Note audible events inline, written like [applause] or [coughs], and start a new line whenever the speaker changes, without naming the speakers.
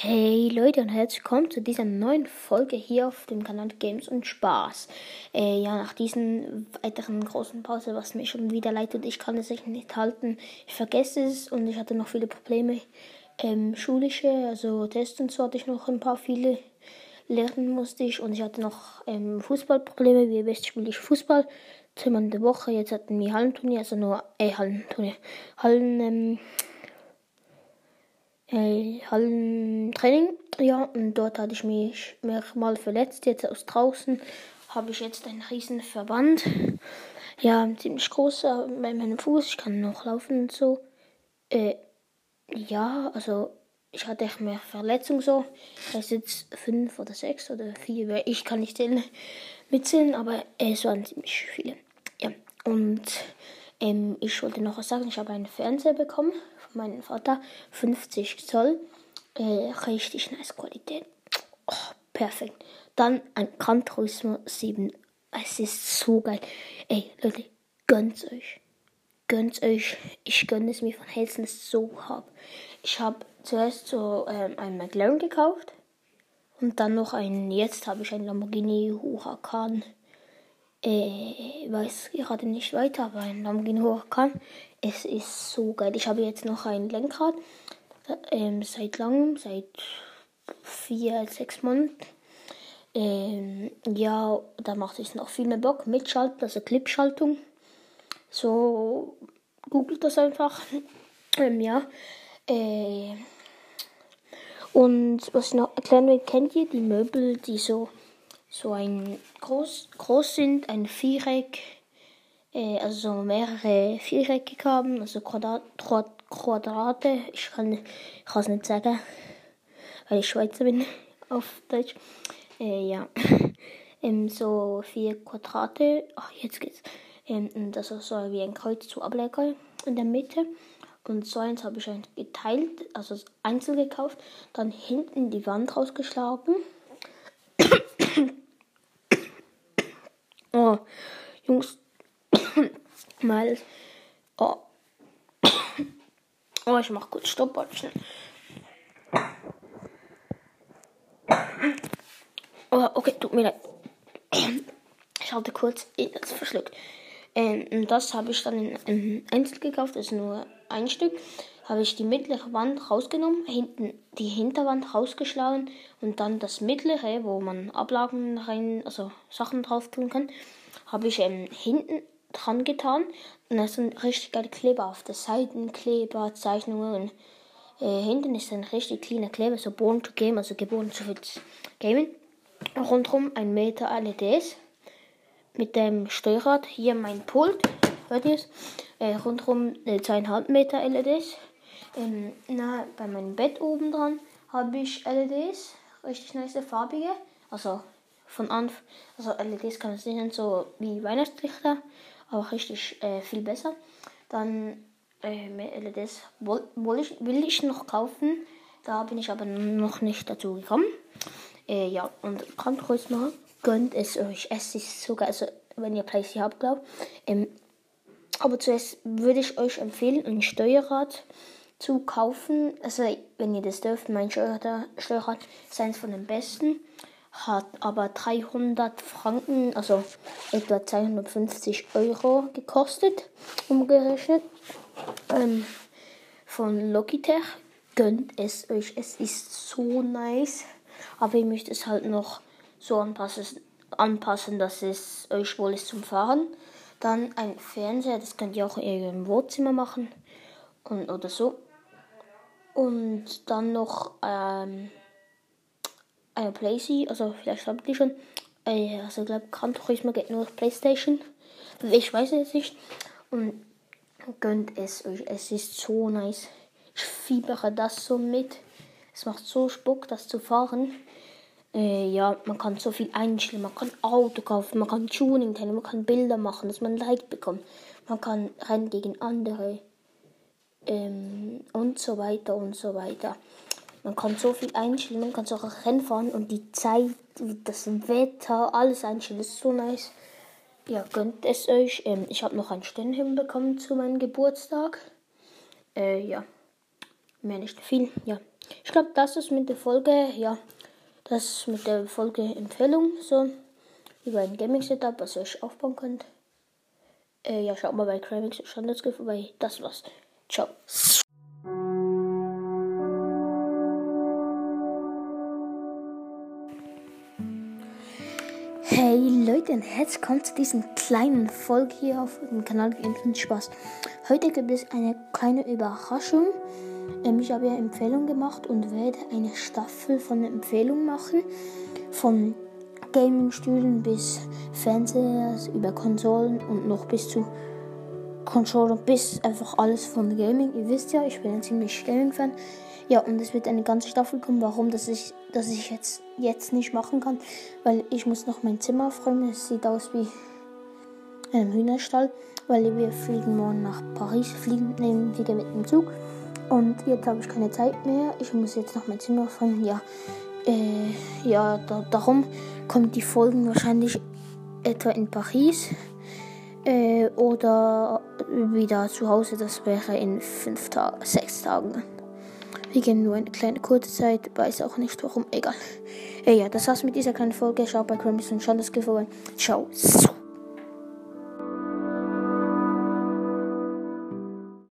Hey Leute und herzlich willkommen zu dieser neuen Folge hier auf dem Kanal Games und Spaß. Äh, ja, nach diesen weiteren großen Pause, was mir schon wieder leid tut, ich kann es nicht halten. Ich vergesse es und ich hatte noch viele Probleme. Ähm, schulische, also Tests und so hatte ich noch ein paar viele lernen musste ich und ich hatte noch ähm, Fußballprobleme. Wie ihr wisst, spiele ich Fußball zweimal in der Woche. Jetzt hatten wir Hallenturnier, also nur äh, Hallenturnier, Hallen, ähm, äh, Hallentraining. Ja, und dort hatte ich mich mehrmal verletzt. Jetzt aus draußen habe ich jetzt einen riesen Verband. Ja, ziemlich groß äh, bei meinem Fuß. Ich kann noch laufen und so. Äh, ja, also ich hatte echt mehr Verletzungen so. Es ist jetzt fünf oder sechs oder vier. Ich kann nicht zählen, mitzählen, aber es waren ziemlich viele. Ja, und ähm, ich wollte noch was sagen. Ich habe einen Fernseher bekommen von meinem Vater. 50 Zoll. Äh, richtig nice Qualität. Oh, perfekt. Dann ein Gran Turismo 7. Es ist so geil. Ey, Leute, gönnt euch. Gönnt euch. Ich gönne es mir von Herzen, so hab. Ich habe zuerst so ähm, einen McLaren gekauft. Und dann noch einen, jetzt habe ich einen Lamborghini Huracan äh, weiß gerade nicht weiter, aber ein Lamborghini Huracan. Es ist so geil. Ich habe jetzt noch ein Lenkrad. Ähm, seit langem, seit vier, sechs Monaten. Ähm, ja, da macht es noch viel mehr Bock. Mitschalten, also Clipschaltung. So, googelt das einfach. [laughs] Ähm, ja. Äh, und was ich noch erklären will, kennt ihr die Möbel, die so so ein groß, groß sind, ein Viereck, äh, also mehrere Vierecke haben, also Quadrat, Quadrate, ich kann, es nicht sagen, weil ich Schweizer bin, [laughs] auf Deutsch, äh, ja, [laughs] ähm, so vier Quadrate, ach, jetzt geht's, ähm, das ist so wie ein Kreuz zu Ableger in der Mitte. Und so eins habe ich geteilt, also einzeln gekauft, dann hinten die Wand rausgeschlagen [coughs] [coughs] Oh, Jungs, [coughs] mal. Oh. [coughs] Oh, ich mach kurz Stopp. Oh, okay, tut mir leid. Ich hatte kurz das verschluckt. Ähm, das habe ich dann in, in Einzel gekauft, das ist nur ein Stück habe ich die mittlere Wand rausgenommen, hinten die Hinterwand rausgeschlagen und dann das mittlere, wo man Ablagen rein, also Sachen drauf tun kann, habe ich ähm, hinten dran getan. Und da sind richtig geile Kleber auf der Seiten, Kleber, Zeichnungen. Äh, hinten ist ein richtig kleiner Kleber, so Born to Game, also geboren zu Gaming. Rundherum ein Meter LEDs mit dem Steuerrad. Hier mein Pult, hört ihr es? Äh, rundherum äh, zweieinhalb Meter LEDs ähm, na, bei meinem Bett oben dran habe ich LEDs, richtig nice farbige. Also von Anfang, also LEDs kann man sehen, so wie Weihnachtslichter, aber richtig äh, viel besser. Dann äh, LEDs woll, ich, will ich noch kaufen, da bin ich aber noch nicht dazu gekommen. Äh, ja, und kommt ruhig mal, gönnt es euch. Es ist sogar, also wenn ihr PlayStation habt, glaubt. Ähm, aber zuerst würde ich euch empfehlen, ein Steuerrad zu kaufen. Also, wenn ihr das dürft, mein Steuerrad ist eines von den besten. Hat aber 300 Franken, also etwa 250 Euro gekostet, umgerechnet. Ähm, von Logitech. Gönnt es euch, es ist so nice. Aber ihr müsst es halt noch so anpassen, anpassen dass es euch wohl ist zum Fahren. Dann ein Fernseher, das könnt ihr auch in eurem Wohnzimmer machen und, oder so. Und dann noch ähm, eine Playsee, also vielleicht habt ihr schon. Äh, also ich glaube, Gran Turismo geht nur auf Playstation. Ich weiß es nicht. Und gönnt es euch. Es ist so nice. Ich fiebere das so mit. Es macht so Bock, das zu fahren. Äh, ja, man kann so viel einstellen. Man kann Auto kaufen, man kann Tuning teilen, man kann Bilder machen, dass man Like bekommt. Man kann rennen gegen andere ähm, und so weiter und so weiter. Man kann so viel einstellen, man kann so auch Rennen fahren und die Zeit, das Wetter, alles einstellen. Ist so nice. Ja, gönnt es euch. Ähm, ich habe noch ein Sternchen bekommen zu meinem Geburtstag. Äh, ja. Mehr nicht viel. Ja. Ich glaube, das ist mit der Folge, ja, das ist mit der Folge Empfehlung so über ein Gaming Setup, was ihr euch aufbauen könnt. Äh, ja, schaut mal bei Cravings Standards vorbei. Das war's. Ciao. Hey Leute und herzlich willkommen zu diesem kleinen Folge hier auf dem Kanal Infinite Spaß. Heute gibt es eine kleine Überraschung. Ähm, ich habe ja Empfehlungen gemacht und werde eine Staffel von Empfehlungen machen. Von Gaming-Stühlen bis Fernseher, über Konsolen und noch bis zu Controller, bis einfach alles von Gaming. Ihr wisst ja, ich bin ein ziemlich Gaming-Fan. Ja, und es wird eine ganze Staffel kommen. Warum, dass ich, dass ich jetzt, jetzt nicht machen kann, weil ich muss noch mein Zimmer aufräumen. Es sieht aus wie einem Hühnerstall, weil wir fliegen morgen nach Paris, fliegen, nehmen wieder mit dem Zug. Und jetzt habe ich keine Zeit mehr. Ich muss jetzt noch mein Zimmer aufräumen. Ja, äh, ja, da, darum kommt die Folgen wahrscheinlich etwa in Paris äh, oder wieder zu Hause. Das wäre in fünf Tagen, sechs Tagen. Wir gehen nur eine kleine kurze Zeit, weiß auch nicht warum, egal. Äh, ja, das war's mit dieser kleinen Folge. Schaut bei Crumbs und Schaut das Ciao.